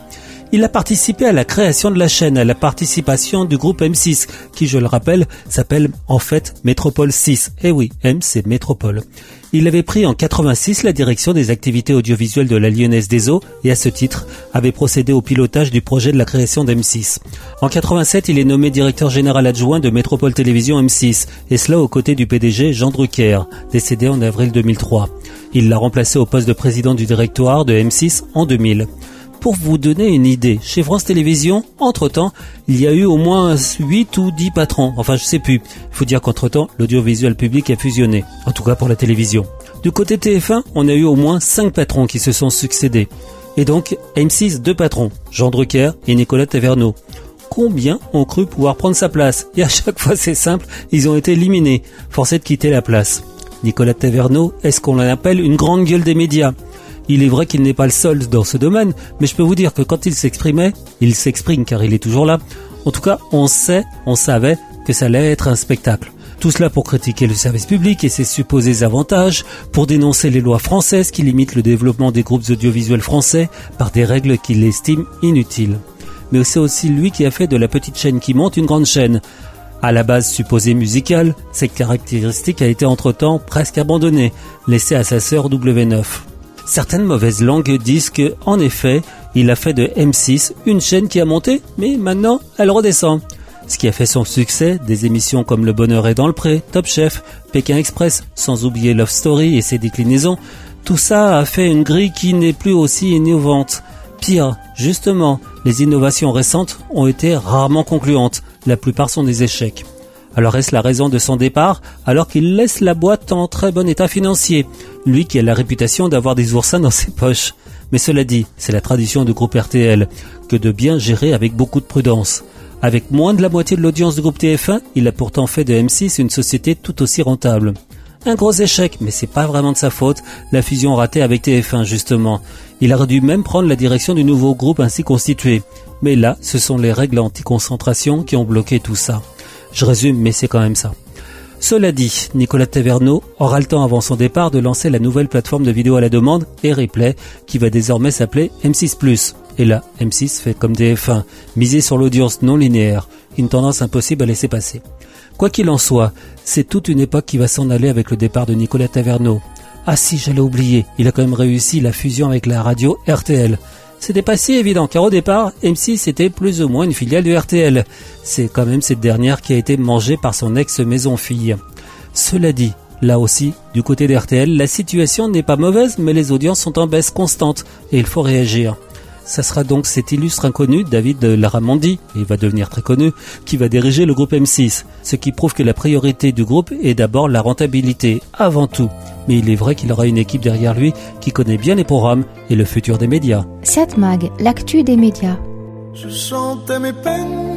[SPEAKER 2] Il a participé à la création de la chaîne, à la participation du groupe M6, qui, je le rappelle, s'appelle en fait Métropole 6. Eh oui, M c'est Métropole. Il avait pris en 86 la direction des activités audiovisuelles de la Lyonnaise des Eaux et à ce titre avait procédé au pilotage du projet de la création d'M6. En 87, il est nommé directeur général adjoint de Métropole Télévision M6 et cela aux côtés du PDG Jean Drucker, décédé en avril 2003. Il l'a remplacé au poste de président du directoire de M6 en 2000. Pour vous donner une idée, chez France Télévisions, entre-temps, il y a eu au moins 8 ou 10 patrons. Enfin, je sais plus. Il faut dire qu'entre-temps, l'audiovisuel public a fusionné. En tout cas pour la télévision. Du côté TF1, on a eu au moins 5 patrons qui se sont succédés. Et donc, M6, deux patrons, Jean Drucker et Nicolas Taverneau. Combien ont cru pouvoir prendre sa place? Et à chaque fois, c'est simple, ils ont été éliminés, forcés de quitter la place. Nicolas Taverneau, est-ce qu'on l'appelle une grande gueule des médias? Il est vrai qu'il n'est pas le seul dans ce domaine, mais je peux vous dire que quand il s'exprimait, il s'exprime car il est toujours là. En tout cas, on sait, on savait que ça allait être un spectacle. Tout cela pour critiquer le service public et ses supposés avantages, pour dénoncer les lois françaises qui limitent le développement des groupes audiovisuels français par des règles qu'il estime inutiles. Mais c'est aussi lui qui a fait de la petite chaîne qui monte une grande chaîne. À la base supposée musicale, cette caractéristique a été entre-temps presque abandonnée, laissée à sa sœur W9. Certaines mauvaises langues disent que, en effet, il a fait de M6 une chaîne qui a monté, mais maintenant elle redescend. Ce qui a fait son succès, des émissions comme Le Bonheur est dans le Pré, Top Chef, Pékin Express, sans oublier Love Story et ses déclinaisons, tout ça a fait une grille qui n'est plus aussi innovante. Pire, justement, les innovations récentes ont été rarement concluantes, la plupart sont des échecs. Alors est-ce la raison de son départ alors qu'il laisse la boîte en très bon état financier? Lui qui a la réputation d'avoir des oursins dans ses poches. Mais cela dit, c'est la tradition du groupe RTL que de bien gérer avec beaucoup de prudence. Avec moins de la moitié de l'audience du groupe TF1, il a pourtant fait de M6 une société tout aussi rentable. Un gros échec, mais c'est pas vraiment de sa faute, la fusion ratée avec TF1 justement. Il aurait dû même prendre la direction du nouveau groupe ainsi constitué. Mais là, ce sont les règles anti-concentration qui ont bloqué tout ça. Je résume, mais c'est quand même ça. Cela dit, Nicolas Taverneau aura le temps avant son départ de lancer la nouvelle plateforme de vidéo à la demande et replay qui va désormais s'appeler M6+. Et là, M6 fait comme DF1, miser sur l'audience non linéaire, une tendance impossible à laisser passer. Quoi qu'il en soit, c'est toute une époque qui va s'en aller avec le départ de Nicolas Taverneau. Ah si, j'allais oublier, il a quand même réussi la fusion avec la radio RTL. C'était pas si évident car au départ, M6 était plus ou moins une filiale de RTL. C'est quand même cette dernière qui a été mangée par son ex-maison-fille. Cela dit, là aussi, du côté d'RTL, la situation n'est pas mauvaise mais les audiences sont en baisse constante et il faut réagir. Ça sera donc cet illustre inconnu, David Laramondi, il va devenir très connu, qui va diriger le groupe M6. Ce qui prouve que la priorité du groupe est d'abord la rentabilité, avant tout. Mais il est vrai qu'il aura une équipe derrière lui qui connaît bien les programmes et le futur des médias.
[SPEAKER 1] 7 Mag, l'actu des médias.
[SPEAKER 13] Je chantais mes peines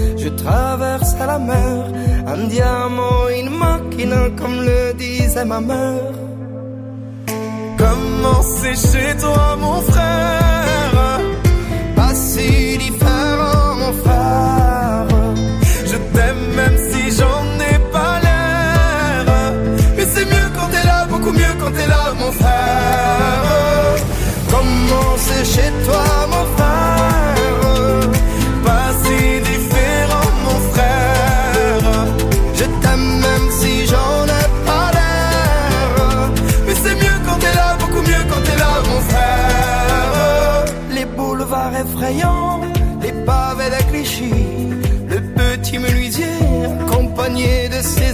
[SPEAKER 13] je traversais la mer. Un diamant, une machine, comme le disait ma mère. Comment c'est chez toi, mon frère? Pas si différent, mon frère. Je t'aime même si j'en ai pas l'air. Mais c'est mieux quand t'es là, beaucoup mieux quand t'es là, mon frère. Comment c'est chez toi, mon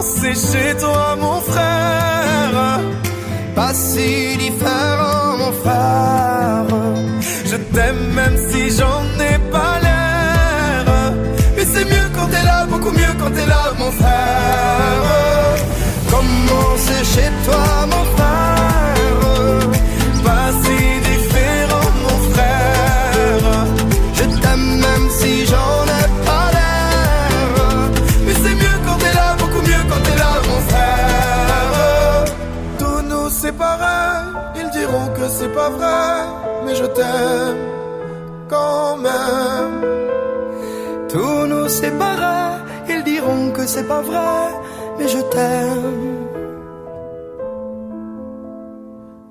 [SPEAKER 13] C'est chez toi, mon frère? Pas si différent, mon frère. Je t'aime même si j'en ai pas l'air. Mais c'est mieux quand t'es là, beaucoup mieux quand t'es là, mon frère. Comment c'est chez toi, mon frère? Pas vrai, mais je t'aime.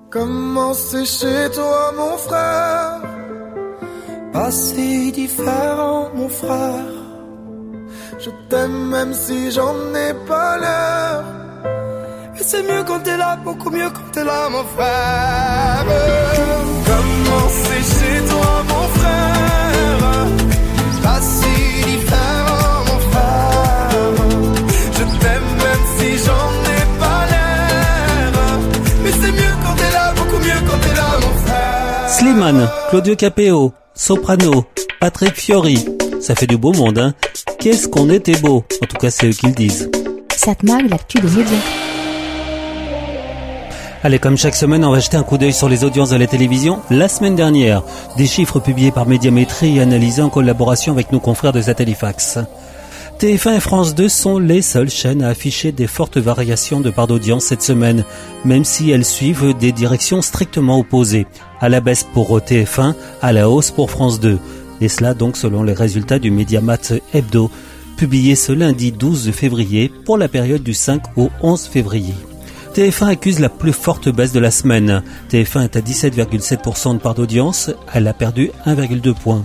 [SPEAKER 13] Comment c'est chez toi, mon frère? Pas si différent, mon frère. Je t'aime même si j'en ai pas l'air. Mais c'est mieux quand t'es là, beaucoup mieux quand t'es là, mon frère. Comment c'est chez toi, mon
[SPEAKER 2] Slimane, Claudio Capeo, Soprano, Patrick Fiori. Ça fait du beau monde, hein Qu'est-ce qu'on était beau En tout cas, c'est eux qui le disent.
[SPEAKER 1] 7 Mag, l'actu des médias.
[SPEAKER 2] Allez, comme chaque semaine, on va jeter un coup d'œil sur les audiences de la télévision. La semaine dernière, des chiffres publiés par Médiamétrie et analysés en collaboration avec nos confrères de Satellifax. TF1 et France 2 sont les seules chaînes à afficher des fortes variations de part d'audience cette semaine, même si elles suivent des directions strictement opposées. À la baisse pour TF1, à la hausse pour France 2. Et cela donc selon les résultats du Mediamat Hebdo, publié ce lundi 12 février pour la période du 5 au 11 février. TF1 accuse la plus forte baisse de la semaine. TF1 est à 17,7% de part d'audience, elle a perdu 1,2 points.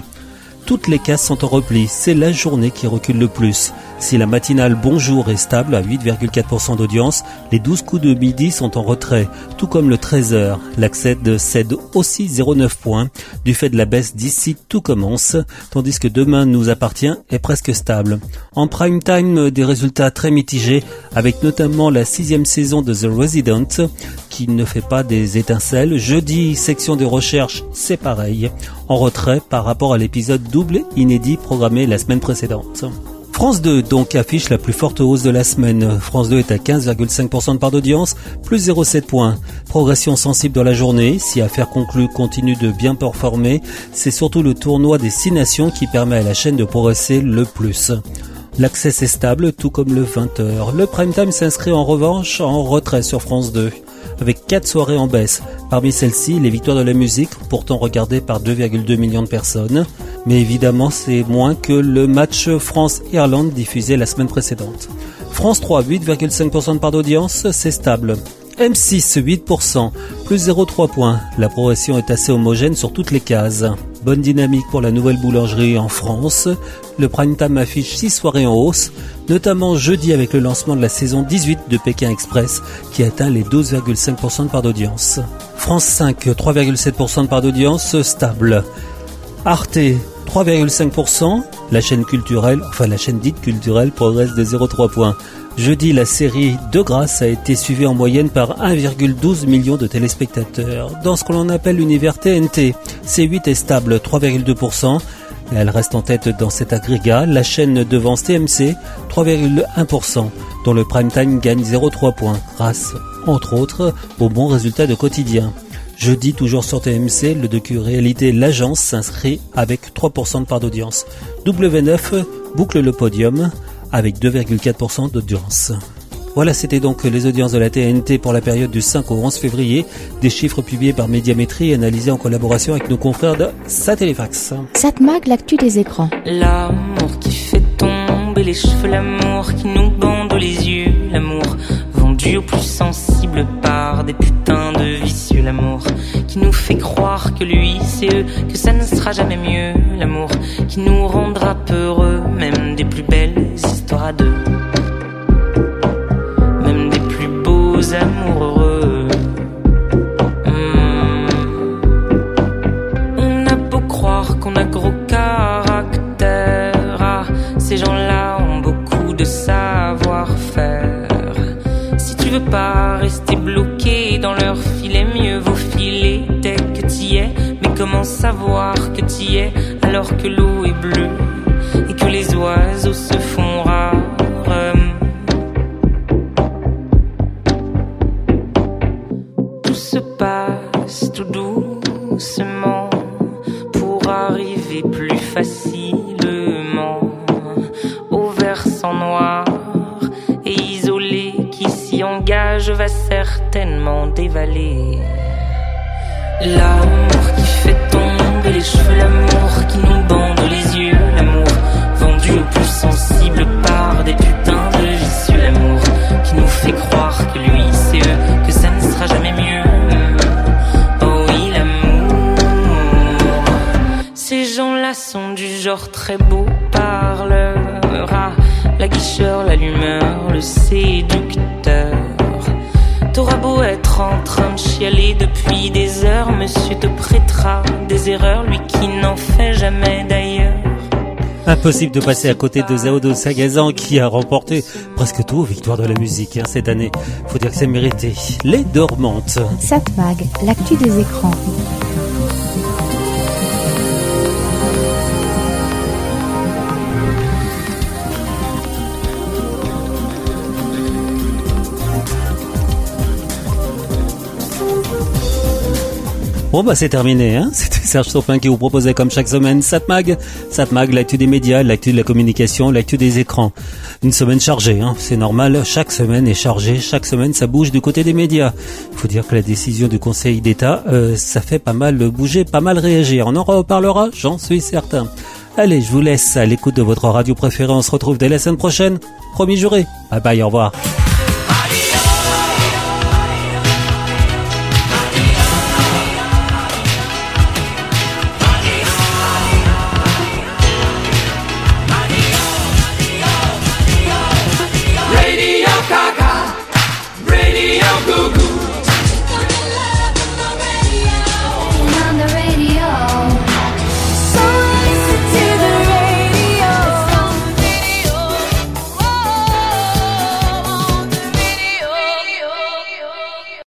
[SPEAKER 2] Toutes les cases sont en repli, c'est la journée qui recule le plus. Si la matinale Bonjour est stable à 8,4% d'audience, les 12 coups de midi sont en retrait, tout comme le 13h. L'accès cède aussi 0,9 points du fait de la baisse d'ici tout commence, tandis que demain nous appartient est presque stable. En prime time, des résultats très mitigés, avec notamment la sixième saison de The Resident, qui ne fait pas des étincelles. Jeudi, section de recherche, c'est pareil, en retrait par rapport à l'épisode double inédit programmé la semaine précédente. France 2 donc affiche la plus forte hausse de la semaine. France 2 est à 15,5% de part d'audience, plus 0,7 points. Progression sensible dans la journée. Si Affaire conclue continue de bien performer, c'est surtout le tournoi des 6 nations qui permet à la chaîne de progresser le plus. L'accès est stable, tout comme le 20h. Le prime time s'inscrit en revanche en retrait sur France 2 avec 4 soirées en baisse. Parmi celles-ci, les victoires de la musique, pourtant regardées par 2,2 millions de personnes. Mais évidemment, c'est moins que le match France-Irlande diffusé la semaine précédente. France 3, 8,5% de part d'audience, c'est stable. M6, 8%, plus 0,3 points. La progression est assez homogène sur toutes les cases. Bonne dynamique pour la nouvelle boulangerie en France. Le prime time affiche 6 soirées en hausse, notamment jeudi avec le lancement de la saison 18 de Pékin Express qui atteint les 12,5% de part d'audience. France 5, 3,7% de part d'audience, stable. Arte, 3,5%. La chaîne culturelle, enfin la chaîne dite culturelle progresse de 0,3 points. Jeudi, la série De Grâce a été suivie en moyenne par 1,12 million de téléspectateurs. Dans ce que l'on appelle l'univers TNT, C8 est stable 3,2%. Elle reste en tête dans cet agrégat. La chaîne devance TMC 3,1%, dont le prime time gagne 0,3 points, grâce, entre autres, aux bons résultats de quotidien. Jeudi, toujours sur TMC, le docu-réalité L'Agence s'inscrit avec 3% de part d'audience. W9 boucle le podium avec 2,4% d'audience. Voilà, c'était donc les audiences de la TNT pour la période du 5 au 11 février, des chiffres publiés par Médiamétrie et analysés en collaboration avec nos confrères de Satellifax.
[SPEAKER 1] Satmag, l'actu des écrans.
[SPEAKER 16] L'amour qui fait tomber les cheveux, l'amour qui nous bande les yeux, l'amour vendu au plus sensible par des putains de vicieux, l'amour qui nous fait croire que lui c'est eux, que ça ne sera jamais mieux, l'amour qui nous rendra peureux, même des plus belles histoires à deux. Même des plus beaux amours heureux. Hmm. On a beau croire qu'on a gros caractère, ah, ces gens-là ont beaucoup de savoir-faire. Si tu veux pas rester bloqué dans leur filet, mieux vaut filer dès que t'y es. Mais comment savoir que t'y es alors que l'eau est bleue? Et que les oiseaux se font rares? Tout se passe tout doucement pour arriver plus facilement au versant noir et isolé qui s'y engage va certainement dévaler. L'amour qui fait tomber les cheveux, l'amour qui nous bande les yeux, l'amour vendu au plus sensible par des putains de vicieux, l'amour qui nous fait croire que lui c'est eux, que ça ne sera jamais mieux. Oh oui, l'amour. Ces gens-là sont du genre très beau parleur, ah, la guicheur, l'allumeur, le séducteur. T'auras beau être en train de chialer depuis des heures, monsieur te prêtera des erreurs, lui qui n'en fait jamais d'ailleurs.
[SPEAKER 2] Impossible de passer à côté de Zao Sagazan qui a remporté presque tout aux victoires de la musique hein, cette année. Faut dire que c'est mérité. Les dormantes.
[SPEAKER 1] Satmag, l'actu des écrans.
[SPEAKER 2] Bon bah c'est terminé, hein c'était Serge Sopin qui vous proposait comme chaque semaine Satmag, Satmag, l'actu des médias, l'actu de la communication, l'actu des écrans. Une semaine chargée, hein c'est normal, chaque semaine est chargée, chaque semaine ça bouge du côté des médias. Faut dire que la décision du Conseil d'État, euh, ça fait pas mal bouger, pas mal réagir. On en reparlera, j'en suis certain. Allez, je vous laisse à l'écoute de votre radio préférée, on se retrouve dès la semaine prochaine. Promis juré. Bye bye, au revoir.